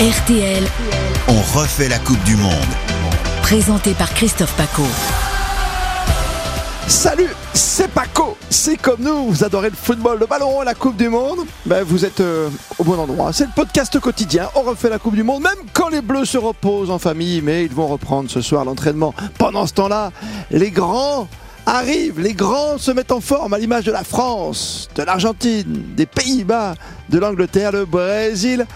RTL, On refait la Coupe du Monde. présenté par Christophe Paco. Salut, c'est Paco. C'est comme nous, vous adorez le football, le ballon, la Coupe du Monde. Ben, vous êtes euh, au bon endroit. C'est le podcast quotidien. On refait la Coupe du Monde, même quand les Bleus se reposent en famille. Mais ils vont reprendre ce soir l'entraînement. Pendant ce temps-là, les grands arrivent. Les grands se mettent en forme à l'image de la France, de l'Argentine, des Pays-Bas, de l'Angleterre. Le Brésil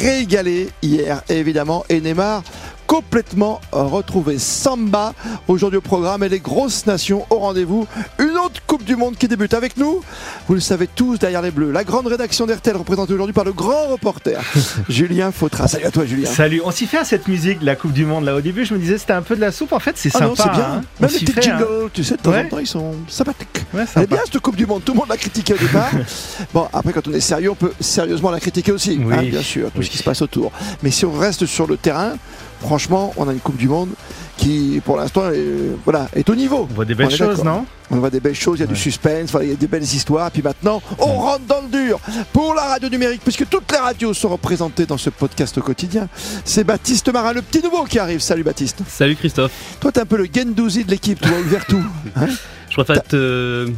régalé hier, évidemment. Et Neymar complètement retrouvé. Samba aujourd'hui au programme et les grosses nations au rendez-vous. Une Coupe du Monde qui débute avec nous. Vous le savez tous derrière les Bleus. La grande rédaction d'RTL représentée aujourd'hui par le grand reporter Julien Fautra. Salut à toi Julien. Salut, on s'y fait à cette musique, la Coupe du Monde. Là, au début, je me disais c'était un peu de la soupe. En fait, c'est Ah sympa. non, c'est bien. hein. Même les petits hein. jingles, tu sais, de temps Ouais. en temps, ils sont sympathiques. Ouais, sympa. bien cette Coupe du Monde, tout le monde l'a critiqué au départ. bon, après quand on est sérieux, on peut sérieusement la critiquer aussi, Oui. hein, bien sûr, tout Oui. ce qui se passe autour. Mais si on reste sur le terrain, franchement, on a une Coupe du Monde qui, pour l'instant, est, voilà, est au niveau. On voit des belles choses, non? On voit des belles choses, il y a du suspense, il y a des belles histoires. Puis maintenant, on rentre dans le dur pour la radio numérique, puisque toutes les radios sont représentées dans ce podcast quotidien. C'est Baptiste Marin, le petit nouveau qui arrive. Salut Baptiste. Salut Christophe, Toi, t'es un peu le Gendouzi de l'équipe, tu vois, ouvert tout. Hein? Je préfère être, euh,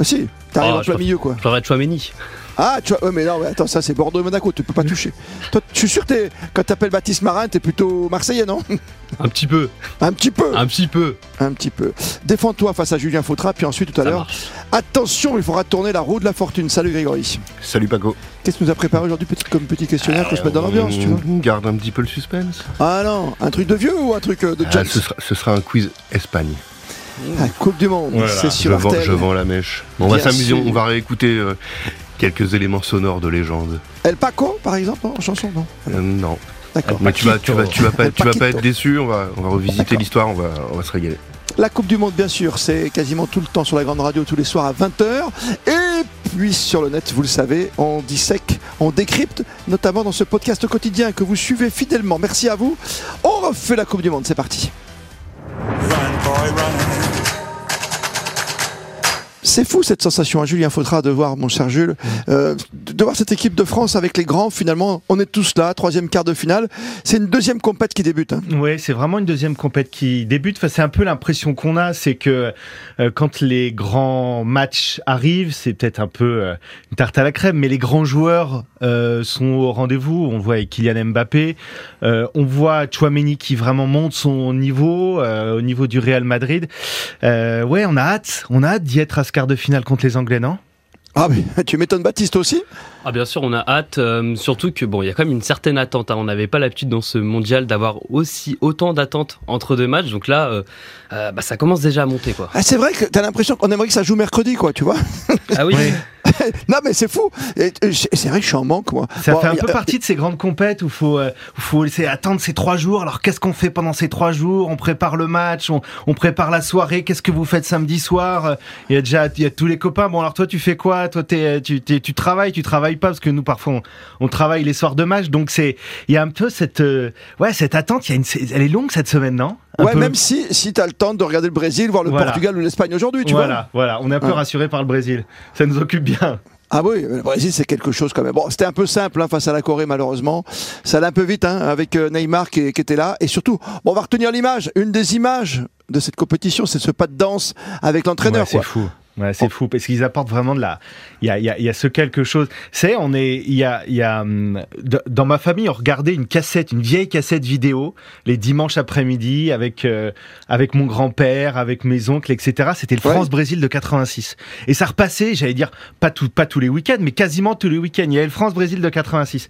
Ah, si, t'arrives Ah, en plein milieu, quoi. je préfère être Chouameni. Ah, tu vois, ouais, mais non, mais attends, ça c'est Bordeaux et Monaco, tu peux pas toucher. Toi, je suis sûr que t'es- quand t'appelles Baptiste Marin, t'es plutôt Marseillais, non? Un petit peu, Un petit peu, un petit peu. un petit peu. Défends-toi face à Julien Fautra, puis ensuite tout à l'heure. Attention, il faudra tourner la roue de la fortune. Salut Grégory. Salut Paco. Qu'est-ce que nous as préparé aujourd'hui, petit, comme petit questionnaire, qu'on se mette dans l'ambiance, tu vois On garde un petit peu le suspense. Ah non, un truc de vieux ou un truc euh, de Ah, James? ce, sera, ce sera un quiz Espagne. Ah, Coupe du Monde, Voilà, c'est Je sur vends, RTL. je vends la mèche. On va s'amuser, on va réécouter euh, quelques éléments sonores de légende. El Paco, par exemple, non, en chanson, non Euh, non, D'accord. mais tu vas, tu vas, tu vas pas, tu vas pas être déçu. On va, on va revisiter l'histoire. On va, on va se régaler. La Coupe du Monde, bien sûr, c'est quasiment tout le temps sur la grande radio, tous les soirs à 20h. Et puis sur le net, vous le savez, on dissèque, on décrypte, notamment dans ce podcast quotidien que vous suivez fidèlement. Merci à vous. On refait la Coupe du Monde, c'est parti. C'est fou cette sensation, hein, Julien Faudra, de voir, mon cher Jules, euh, de voir cette équipe de France avec les grands. Finalement, on est tous là, troisième quart de finale. C'est une deuxième compète qui débute. hein. Ouais, c'est vraiment une deuxième compète qui débute. Enfin, c'est un peu l'impression qu'on a, c'est que euh, quand les grands matchs arrivent, c'est peut-être un peu euh, une tarte à la crème, mais les grands joueurs euh, sont au rendez-vous. On voit Kylian Mbappé, on voit Chouameni qui vraiment monte son niveau au niveau du Real Madrid. Ouais, on a hâte, on a hâte d'y être à ce quart de finale contre les Anglais, non? Ah, mais tu m'étonnes, Baptiste aussi? Ah bien sûr, on a hâte, euh, surtout que bon, il y a quand même une certaine attente. hein. On n'avait pas l'habitude dans ce mondial d'avoir aussi autant d'attentes entre deux matchs. Donc là, euh, euh, bah, ça commence déjà à monter quoi. ah, C'est vrai que t'as l'impression qu'on aimerait que ça joue mercredi, quoi, tu vois? Ah oui. Non mais c'est fou. Euh, c'est vrai que je suis en manque moi. Ça Bon, fait un peu partie de ces grandes compètes où faut euh, où faut laisser attendre ces trois jours. Alors qu'est-ce qu'on fait pendant ces trois jours? On prépare le match, on, on prépare la soirée. Qu'est-ce que vous faites samedi soir? Euh, Il y a déjà il y a tous les copains. Bon alors toi tu fais quoi? Toi t'es, tu t'es- tu travailles, tu travailles pas? Parce que nous parfois on, on travaille les soirs de match. Donc c'est il y a un peu cette euh, ouais cette attente. Il y a une elle est longue cette semaine non? Ouais, peu. même si si t'as le temps de regarder le Brésil, voir le Voilà. Portugal ou l'Espagne aujourd'hui, tu voilà voilà on est un peu Ouais. rassuré par le Brésil. Ça nous occupe bien. vois. Ah oui, le Brésil c'est quelque chose quand même. Bon, c'était un peu simple hein, face à la Corée malheureusement. Ça allait un peu vite hein, avec euh, Neymar qui, qui était là et surtout, bon, on va retenir l'image. Une des images de cette compétition, c'est ce pas de danse avec l'entraîneur. Ouais, c'est fou. Ouais, c'est fou parce qu'ils apportent vraiment de la. Il y a, il y a, il y a ce quelque chose. C'est, on est, il y a, y a hum, dans ma famille, on regardait une cassette, une vieille cassette vidéo les dimanches après-midi avec euh, avec mon grand-père, avec mes oncles, etc. C'était le Ouais. France-Brésil de 86. Et ça repassait, j'allais dire pas tout, pas tous les week-ends, mais quasiment tous les week-ends. Il y avait le France-Brésil de 86.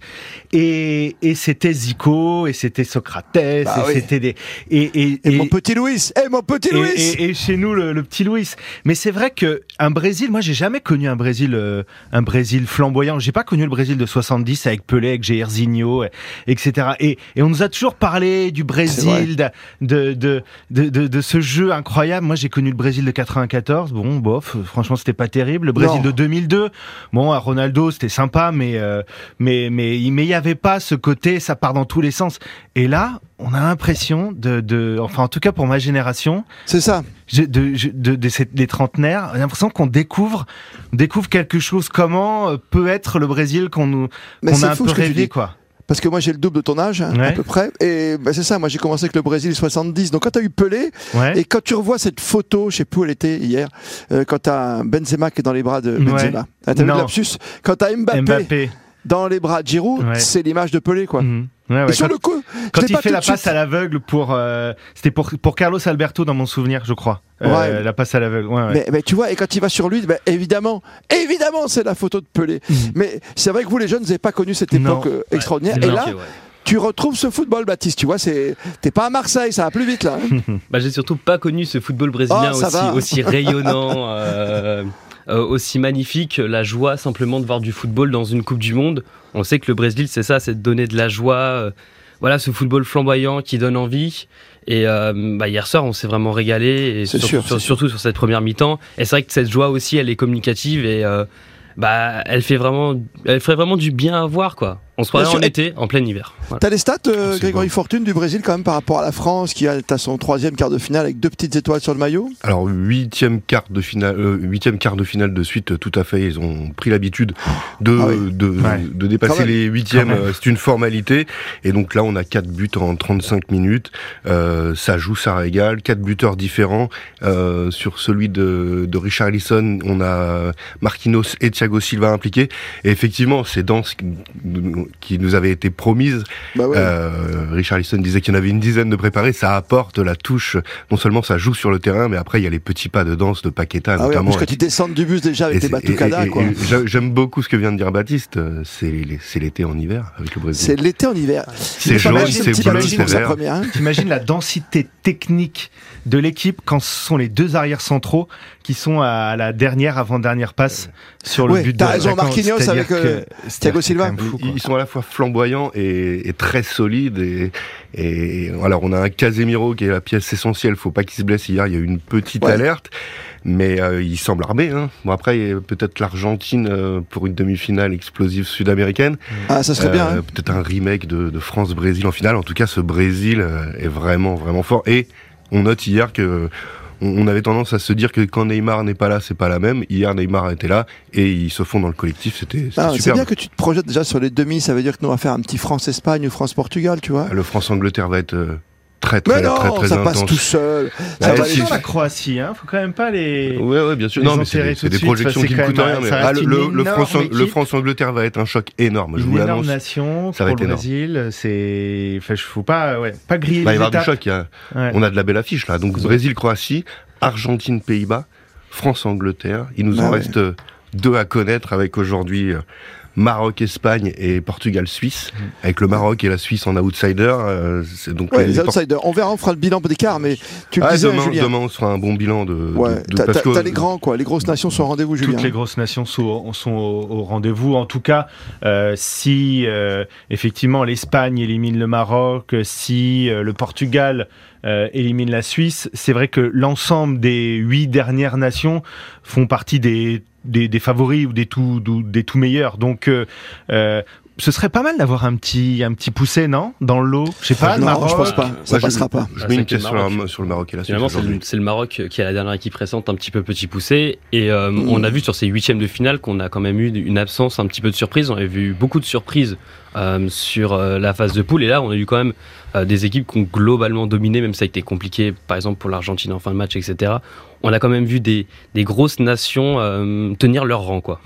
Et et c'était Zico, et c'était Socrates, Bah et oui. c'était des et et, Et, mon petit Louis, eh mon petit et, Louis. et- et chez nous le, le petit Louis. Mais c'est vrai que un Brésil, moi j'ai jamais connu un Brésil, euh, un Brésil flamboyant. J'ai pas connu le Brésil de 70 avec Pelé, avec Jairzinho, etc. Et, et on nous a toujours parlé du Brésil, de, de, de, de, de- de ce jeu incroyable. Moi j'ai connu le Brésil de 94. Bon, bof, franchement c'était pas terrible. Le Brésil Non. de 2002, bon, à Ronaldo c'était sympa, mais euh, mais mais mais il y avait pas ce côté, ça part dans tous les sens. Et là, on a l'impression de, de, enfin en tout cas pour ma génération, C'est ça. de, de, de des trentenaires, j'ai l'impression qu'on découvre, on découvre quelque chose. Comment euh, peut être le Brésil qu'on nous, qu'on a un peu rêvé, quoi. parce que moi j'ai le double de ton âge hein, à Ouais. peu près et bah, c'est ça moi j'ai commencé avec le Brésil 70 donc quand tu as eu Pelé Ouais. et quand tu revois cette photo je sais plus où elle était hier euh, quand tu as Benzema qui est dans les bras de Benzema Ah, t'as vu le lapsus? Quand tu as Mbappé, Mbappé. dans les bras de Giroud Ouais. c'est l'image de Pelé quoi Mhm. Ouais, ouais, et sur quand- le coup Quand il fait la passe suite. à l'aveugle pour, euh, c'était pour pour Carlos Alberto dans mon souvenir, je crois. Euh, Ouais. La passe à l'aveugle. Ouais, ouais. Mais, mais tu vois, et quand il va sur lui, ben, évidemment, évidemment, c'est la photo de Pelé. Mais c'est vrai que vous, les jeunes, vous n'avez pas connu cette Mhm. Non. époque euh, extraordinaire. Et là, ouais. tu retrouves ce football, Baptiste. Tu vois, c'est t'es pas à Marseille, ça va plus vite là. hein. Bah, j'ai surtout pas connu ce football brésilien Oh, aussi, rayonnant, euh, aussi magnifique. La joie simplement de voir du football dans une Coupe du Monde. On sait que le Brésil, c'est ça, c'est de donner de la joie. euh, voilà, ce football flamboyant qui donne envie. Et euh, bah, hier soir, on s'est vraiment régalé, et surtout, sûr, sur- surtout sur cette première mi-temps. Et c'est vrai que cette joie aussi, elle est communicative et euh, bah, elle fait vraiment, elle ferait vraiment du bien à voir, quoi. On se croirait en été, en plein hiver. Voilà. T'as les stats, euh, c'est Grégory. Fortune, du Brésil, quand même, par rapport à la France, qui a t'as son troisième quart de finale avec deux petites étoiles sur le maillot. Alors huitième quart de finale, euh, huitième quart de finale de suite, tout à fait. Ils ont pris l'habitude de Ah oui. de, Ouais. de dépasser les huitièmes. Euh, C'est une formalité. Et donc là, on a quatre buts en 35 minutes. Euh, ça joue, ça régale. Quatre buteurs différents. Euh, sur celui de, de Richard Ellison, on a Marquinhos et Thiago Silva impliqués. Et effectivement, ces danses qui- qui nous avaient été promises Bah ouais. euh, Richard Lisson disait qu'il y en avait une dizaine de préparés. Ça apporte la touche. Non seulement ça joue sur le terrain, mais après il y a les petits pas de danse de Paqueta ah ouais, en notamment. plus, quand ils descendent du bus déjà avec Et tes batucadas, J'aime beaucoup ce que vient de dire Baptiste. euh, C'est l'été en hiver avec le Brésil. C'est l'été en hiver. C'est pas jaune, c'est bleu, c'est vert. hein. T'imagines la densité technique de l'équipe quand ce sont les deux arrières centraux qui sont à la dernière avant-dernière passe sur le Ouais, but t'as de raison. Marquinhos avec, euh, Thiago Silva. fou. Ils sont à la fois flamboyants et, et très solides. Et, et alors, on a un Casemiro qui est la pièce essentielle. Faut pas qu'il se blesse. Hier, il y a eu une petite Ouais. alerte, mais euh, il semble armé. Hein. Bon, après, il y a peut-être l'Argentine euh, pour une demi-finale explosive sud-américaine. Ah, ça serait bien. Euh, hein. Peut-être un remake de, de France-Brésil en finale. En tout cas, ce Brésil euh, est vraiment, vraiment fort. Et on note hier que on avait tendance à se dire que quand Neymar n'est pas là, c'est pas la même. Hier, Neymar était là et ils se font dans le collectif. C'était Ah, c'est bien que tu te projettes déjà sur les demi. Ça veut dire que nous on va faire un petit France-Espagne ou France-Portugal, tu vois. Le France-Angleterre va être euh, très, très, Mais non, très, très, ça intense. passe tout seul. Ça Ouais, va si, la Croatie, hein. Faut quand même pas les. Ouais, ouais, bien sûr. Les Non, mais c'est des, des projections ça, qui ne coûtent rien. Mais ça ah, le, le, France, énorme le équipe. France-Angleterre va être un choc énorme. Je Une vous énorme l'annonce. nation Ça va pour être le énorme. Brésil, c'est, enfin, je faut pas, ouais, pas griller Il va y les avoir du choc. a- Ouais. On a de la belle affiche là. Donc Brésil-Croatie, Argentine-Pays-Bas, France-Angleterre. Il nous en reste euh, deux à connaître avec aujourd'hui euh, Maroc-Espagne et Portugal-Suisse. Avec le Maroc et la Suisse en outsider. euh, c'est donc Ouais, les- les outsiders. On verra, on fera le bilan d'écart, mais tu le Ah, disais, demain, Julien. demain, on se fera un bon bilan de. Ouais, de- t'as les grands, quoi. Les grosses nations sont au rendez-vous, Julien. Toutes les grosses nations sont, sont au, au rendez-vous. En tout cas, euh, si euh, effectivement l'Espagne élimine le Maroc, si euh, le Portugal euh, élimine la Suisse, c'est vrai que l'ensemble des huit dernières nations font partie des, des, favoris ou des tout, des tout meilleurs. Donc, euh, euh, ce serait pas mal d'avoir un petit, un petit poussé, non Dans le lot Je sais pas, le Maroc? je pense pas. Ça je- passera pas. Je Ah, mets c'est une pièce sur, la- Maroc. sur le Maroc et la Suisse Finalement, c'est le, Maroc qui est la dernière équipe récente, un petit peu petit poussé. Et euh, Mm. on a vu sur ces huitièmes de finale qu'on a quand même eu une absence, un petit peu de surprise. On a vu beaucoup de surprises euh, sur euh, la phase de poule. Et là, on a eu quand même euh, des équipes qui ont globalement dominé, même si ça a été compliqué, par exemple pour l'Argentine en fin de match, etc. On a quand même vu des, des grosses nations euh, tenir leur rang, quoi.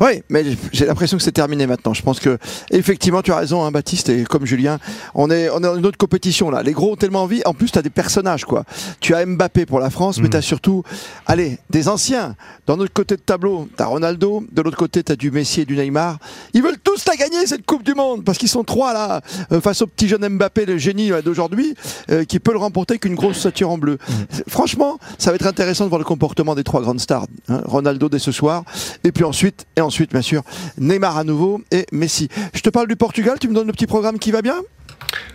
Oui, mais j'ai l'impression que c'est terminé maintenant. Je pense que effectivement, tu as raison, hein, Baptiste, et comme Julien, on est, on est dans une autre compétition là. Les gros ont tellement envie. En plus, tu as des personnages, quoi. Tu as Mbappé pour la France, mais Mhm. tu as surtout, allez, des anciens. Dans notre côté de tableau, tu as Ronaldo. De l'autre côté, tu as du Messi et du Neymar. Ils veulent tous la gagner, cette Coupe du Monde, parce qu'ils sont trois là, euh, face au petit jeune Mbappé, le génie euh, d'aujourd'hui, euh, qui peut le remporter qu'une grosse stature en bleu. C'est- Franchement, ça va être intéressant de voir le comportement des trois grandes stars. hein. Ronaldo dès ce soir, et puis ensuite, et ensuite, bien sûr, Neymar à nouveau et Messi. Je te parle du Portugal, tu me donnes le petit programme qui va bien?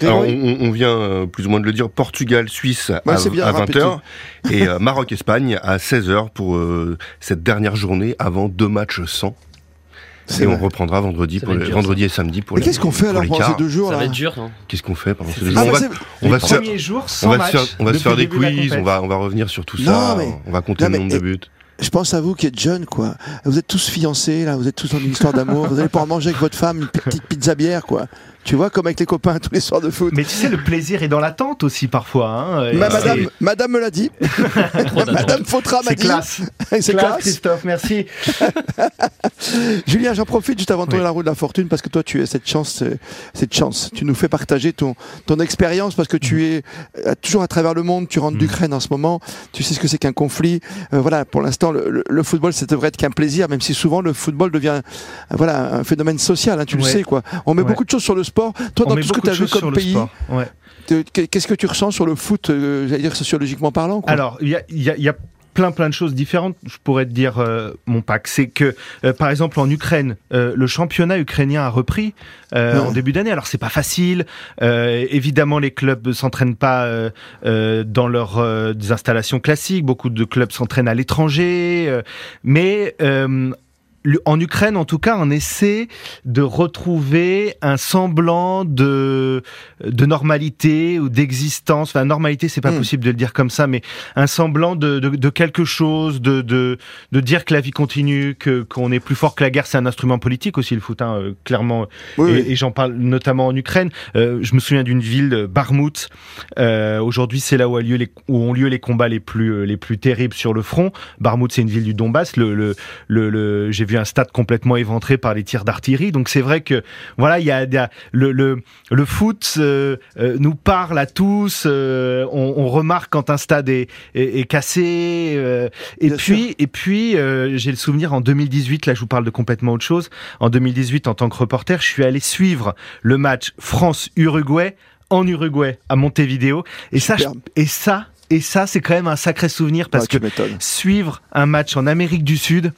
Alors, on, on vient euh, plus ou moins de le dire, Portugal-Suisse Ouais, à, bien, à répétez. 20h et euh, Maroc-Espagne à 16h pour euh, cette dernière journée avant deux matchs sans. Et on reprendra vendredi, pour dur, vendredi et samedi pour Mais les qu'est-ce qu'on fait alors les pendant ces deux jours Ça là va être dur, non Qu'est-ce qu'on fait pendant ces Ah, deux jours? On va, c'est- on va se faire, premiers jours sans on va match. se faire, on va se depuis faire le des quiz, on va, on va revenir sur tout Non, ça, mais- on va compter Non, le nombre de buts. Je pense à vous qui êtes jeunes, quoi. Vous êtes tous fiancés, là, vous êtes tous dans une histoire d'amour. Vous allez pouvoir manger avec votre femme une petite pizza bière, quoi. Tu vois, comme avec les copains tous les soirs de foot. Mais tu sais, le plaisir est dans l'attente aussi parfois. Hein, Ma- madame, me l'a dit. madame Fautra m'a dit. classe. C'est Classe, classe. Christophe, merci. Julien, j'en profite juste avant de tourner Oui. la roue de la fortune parce que toi, tu as cette chance, euh, cette chance. Tu nous fais partager ton, ton expérience parce que Mm. tu es euh, toujours à travers le monde. Tu rentres d'Ukraine en ce moment. Tu sais ce que c'est qu'un conflit. Euh, voilà, pour l'instant, le, football, ça devrait être qu'un plaisir, même si souvent le football devient, voilà, un phénomène social. hein, tu le sais, quoi. On met Ouais. beaucoup de choses sur le sport. Toi, dans tout ce que tu as vu comme pays. Ouais. qu'est-ce que tu ressens sur le foot, euh, j'allais dire sociologiquement parlant quoi? Alors, il y a, il y a- il y a plein plein de choses différentes. Je pourrais te dire euh, mon pack, c'est que euh, par exemple en Ukraine, euh, le championnat ukrainien a repris en début d'année. Alors c'est pas facile. Évidemment, les clubs ne s'entraînent pas dans leurs installations classiques. Beaucoup de clubs s'entraînent à l'étranger, mais en Ukraine, en tout cas, on essaie de retrouver un semblant de, de normalité ou d'existence. Enfin, normalité, c'est pas Hmm. possible de le dire comme ça, mais un semblant de, de, de quelque chose, de, de, de dire que la vie continue, que qu'on est plus fort que la guerre. C'est un instrument politique aussi, le foot, hein, euh, clairement. Oui, et oui. et j'en parle notamment en Ukraine. Euh, je me souviens d'une ville, euh, Barmout. Euh, Aujourd'hui, c'est là où, a lieu les, où ont lieu les combats les plus, les plus terribles sur le front. Barmout, c'est une ville du Donbass. Le, le, le, le- j'ai vu un stade complètement éventré par les tirs d'artillerie. Donc c'est vrai que voilà, il y a, il y a- le, le, le foot euh, euh, nous parle à tous. euh, on, on remarque quand un stade est, est, est cassé. euh, et, puis, et puis, j'ai le souvenir en 2018. Là, je vous parle de complètement autre chose. En 2018, en tant que reporter, je suis allé suivre le match France-Uruguay en Uruguay à Montevideo. Et ça, et ça, et ça, c'est quand même un sacré souvenir parce que suivre un match en Amérique du Sud,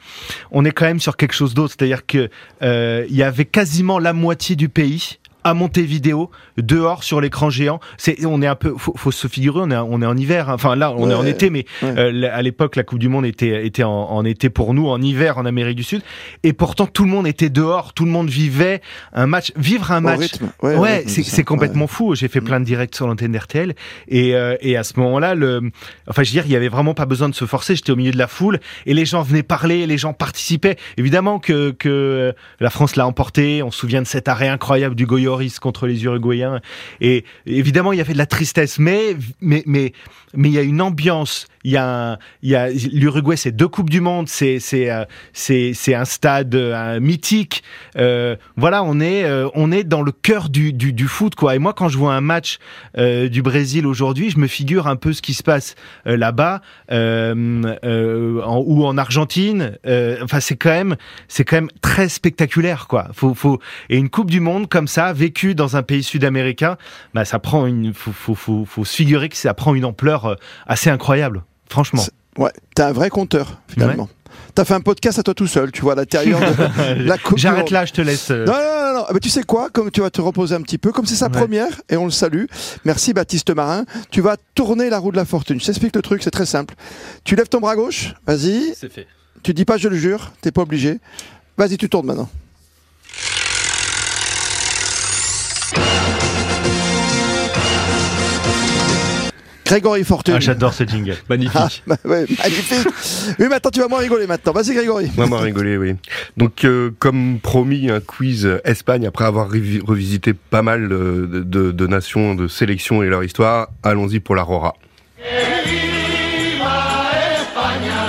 on est quand même sur quelque chose d'autre. C'est-à-dire que euh, y avait quasiment la moitié du pays à Montevideo, dehors sur l'écran géant. C'est, on est un peu, faut, faut se figurer, on est, on est en hiver. hein. Enfin là, on est en été, mais ouais. euh, à l'époque, la Coupe du Monde était, était en, en été pour nous, en hiver en Amérique du Sud. Et pourtant, tout le monde était dehors, tout le monde vivait un match. Vivre un Au match, rythme. Ouais, c'est complètement fou. J'ai fait Mm. plein de directs sur l'antenne d'RTL et, euh, et à ce moment-là, le, enfin, je veux dire, il y avait vraiment pas besoin de se forcer. J'étais au milieu de la foule et les gens venaient parler, les gens participaient. Évidemment que, que la France l'a emporté. On se souvient de cet arrêt incroyable du Contre les Uruguayens. Et évidemment, il y avait de la tristesse, mais mais mais il y a une ambiance. Il y a, l'Uruguay, c'est deux coupes du monde, c'est euh, un stade euh, mythique. Euh, voilà, on est dans le cœur du, foot quoi. Et moi, quand je vois un match du Brésil aujourd'hui, je me figure un peu ce qui se passe là-bas ou en Argentine. Enfin, c'est quand même très spectaculaire quoi. Et une Coupe du Monde comme ça, vécue dans un pays sud-américain, bah ça prend une faut se figurer que ça prend une ampleur euh, assez incroyable. Franchement. Ouais, t'es un vrai compteur, finalement. T'as fait un podcast à toi tout seul, tu vois, à l'intérieur de la Coupe J'arrête là, je te laisse. euh, Non, non, non, non. Bah, tu sais quoi Comme tu vas te reposer un petit peu, comme c'est sa Ouais. première, et on le salue. Merci Baptiste Marin. Tu vas tourner la roue de la fortune. Je t'explique le truc, c'est très simple. Tu lèves ton bras gauche, vas-y. C'est fait. Tu dis pas je le jure, t'es pas obligé. Vas-y, tu tournes maintenant. Grégory Fortune. Ah, j'adore ce jingle. Magnifique. Ah, bah ouais, magnifique. Oui, mais attends, tu vas moins rigoler maintenant. Vas-y, Grégory. Moi, m'a rigolé, oui. Donc, euh, comme promis, un quiz Espagne, après avoir revi- revisité pas mal euh, de, de- de nations, de sélections et leur histoire, allons-y pour la Rora.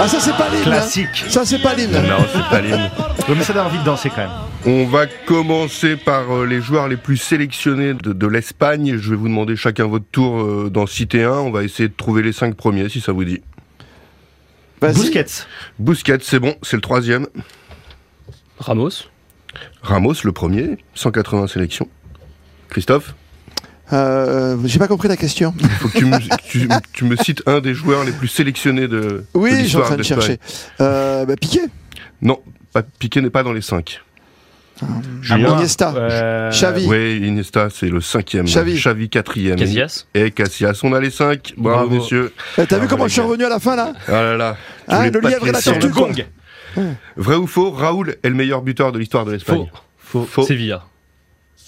Ah, ça, c'est pas l'hymne. hein. Classique. Ça, c'est pas l'hymne. Non, c'est pas l'hymne. Mais ça donne envie de danser quand même. On va commencer par euh, les joueurs les plus sélectionnés de, de l'Espagne. Je vais vous demander chacun votre tour euh, d'en citer un. On va essayer de trouver les cinq premiers, si ça vous dit. Busquets. Busquets, c'est bon, c'est le troisième. Ramos. Ramos, le premier, 180 sélections. Christophe, Euh, J'ai pas compris la question. faut que tu me, tu- tu me cites un des joueurs les plus sélectionnés de, Oui, je suis en l'histoire train de chercher. Euh, bah, Piqué. Non, pas- Piqué n'est pas dans les cinq. Julien Iniesta. euh, Xavi. Oui, Iniesta, c'est le cinquième. Xavi. quatrième. Casillas. Et Casillas, on a les cinq. Bravo, Bravo. messieurs. Euh, T'as vu Ah, comment je suis revenu à la fin là Ah là là. Voulais le lièvre et la tortue, quoi. gong. Vrai ou faux, Raoul est le meilleur buteur de l'histoire de l'Espagne. Faux. Faux. Sevilla.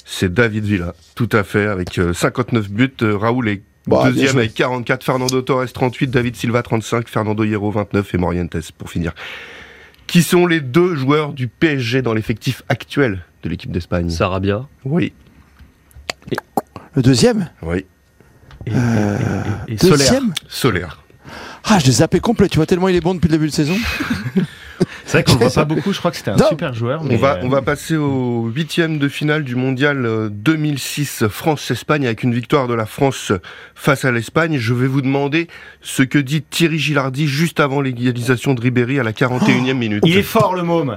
C'est David Villa, tout à fait, avec euh, 59 buts. Euh, Raoul est Bon, bien deuxième avec 44, Fernando Torres 38, David Silva 35, Fernando Hierro 29 et Morientes pour finir. Qui sont les deux joueurs du PSG dans l'effectif actuel de l'équipe d'Espagne Sarabia. Oui. Le deuxième Oui, Et, Euh, et- et- et Solaire. Deuxième Solaire. Ah, je l'ai zappé complet, tu vois, tellement il est bon depuis le début de saison. C'est vrai qu'on le voit pas beaucoup. Je crois que c'était un Non. super joueur. On mais, va, euh, on va passer au huitième de finale du mondial euh, 2006 France-Espagne avec une victoire de la France face à l'Espagne. Je vais vous demander ce que dit Thierry Gilardi juste avant l'égalisation de Ribéry à la 41e minute. Il est fort le môme.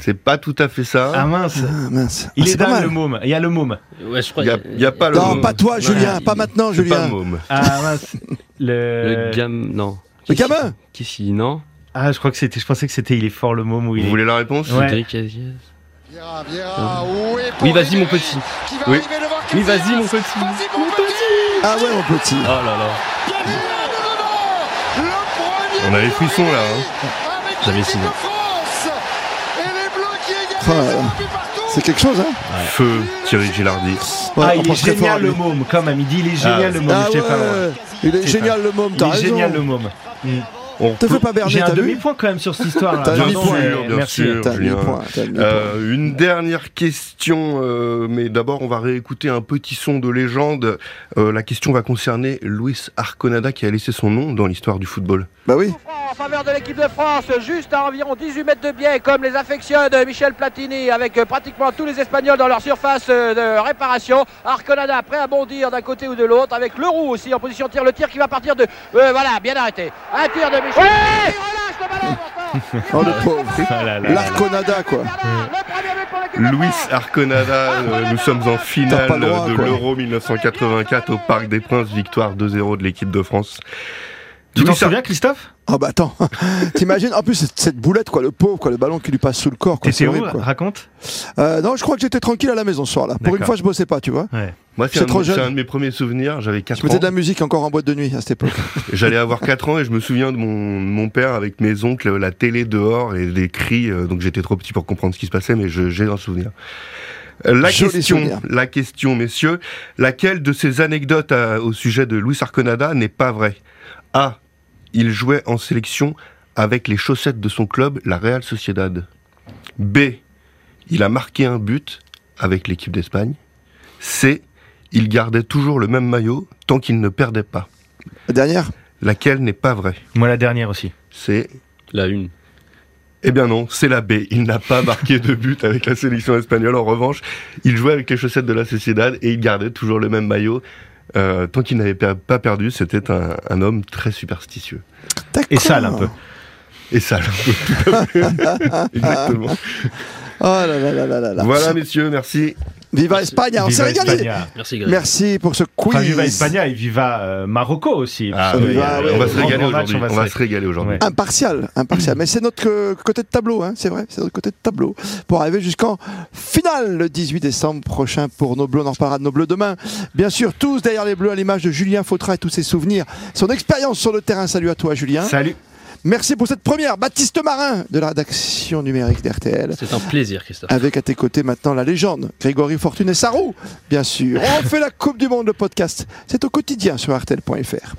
C'est pas tout à fait ça. Ah mince. Ah, mince. Il Ah, est, c'est pas dingue mal. le môme. Il y a le môme. Ouais, je crois Il y a, qu'il il y a pas le Non, môme. pas toi, Julien, Ouais, pas il- maintenant, C'est pas Julien. le môme. Ah mince. Le. Le gamin, non. Le Qui- gamin Qui si, non Ah, je crois que c'était. Je pensais que c'était. Il est fort le môme où il Vous est. voulez la réponse Ouais. Viera, Viera, est Oui, vas-y, mon petit. Oui. vas-y, mon petit. Vas-y, mon petit. Ah ouais, mon petit. Oh là là. On a les frissons là. hein. J'avais signé. C'est quelque chose, hein Feu Thierry Gilardi. Ouais, ah, il est à génial lui. le môme, quand même. Il dit il est génial le môme. Ah pas. il est génial le môme, Il t'as est raison. génial le môme. On Te fais pas berner, J'ai un demi-point quand même sur cette histoire. T'as un Pardon, demi-point, mais bien Merci. sûr. Julien. point. Euh, une dernière question, euh, mais d'abord on va réécouter un petit son de légende. Euh, la question va concerner Luis Arconada qui a laissé son nom dans l'histoire du football. Bah oui. En faveur de l'équipe de France, juste à environ 18 mètres de biais, comme les affectionne Michel Platini, avec euh, pratiquement tous les Espagnols dans leur surface euh, de réparation. Arconada prêt à bondir d'un côté ou de l'autre, avec le roux aussi en position de tir. Le tir qui va partir de. euh, voilà, bien arrêté. Un tir de Michel. Il relâche le ballon. Oh le pauvre. Ah. L'Arconada, quoi. Luis. Arconada, euh, nous sommes en finale droit, de l'Euro 1984 au Parc des Princes, victoire 2-0 de l'équipe de France. Tu t'en souviens, Christophe? Ah bah attends, t'imagines En plus, cette- boulette, quoi, le pauvre, quoi, le ballon qui lui passe sous le corps, quoi. T'étais C'est où horrible, quoi. Raconte? Euh, non, je crois que j'étais tranquille à la maison ce soir-là. Pour une fois, je bossais pas, tu vois. Moi, c'est un, un de mes premiers souvenirs. J'avais 4 Je ans. de la musique encore en boîte de nuit à cette époque. J'allais avoir 4 ans et je me souviens de mon, mon père avec mes oncles, la télé dehors et des cris. euh, donc j'étais trop petit pour comprendre ce qui se passait, mais j'ai un souvenir. Euh, La Joli question, souvenir. la question, messieurs, laquelle de ces anecdotes à- au sujet de Luis Arconada n'est pas vraie? A. Il jouait en sélection avec les chaussettes de son club, la Real Sociedad. B. Il a marqué un but avec l'équipe d'Espagne. C. Il gardait toujours le même maillot tant qu'il ne perdait pas. La dernière? Laquelle n'est pas vraie Moi, la dernière aussi. C'est La une. eh bien non, c'est la B. Il n'a pas marqué de but avec la sélection espagnole. En revanche, il jouait avec les chaussettes de la Sociedad et il gardait toujours le même maillot. Euh, tant qu'il n'avait pas perdu, c'était un, un homme très superstitieux. Et sale un peu. Et sale. Tout à fait. Exactement. Oh là là là là là là. Voilà, messieurs, merci. Viva Espagne, on s'est régalé. España. Merci, pour ce quiz. Enfin, viva España et viva euh, Marocco aussi. Ah, oui, euh, ouais, on va se régaler aujourd'hui. on va On se va se régaler aujourd'hui. Ouais. Impartial, impartial. Mais c'est notre euh, côté de tableau, hein, c'est vrai, c'est notre côté de tableau. Pour arriver jusqu'en finale le 18 décembre prochain pour nos bleus. On en reparlera de nos bleus demain. Bien sûr, tous derrière les bleus à l'image de Julien Fautra et tous ses souvenirs, son expérience sur le terrain. Salut à toi, Julien. Salut. Merci pour cette première. Baptiste Marin de la rédaction numérique d'RTL. C'est un plaisir, Christophe. Avec à tes côtés maintenant la légende, Grégory Fortuné Sarou, bien sûr. On fait la Coupe du Monde, le podcast. C'est au quotidien sur RTL.fr.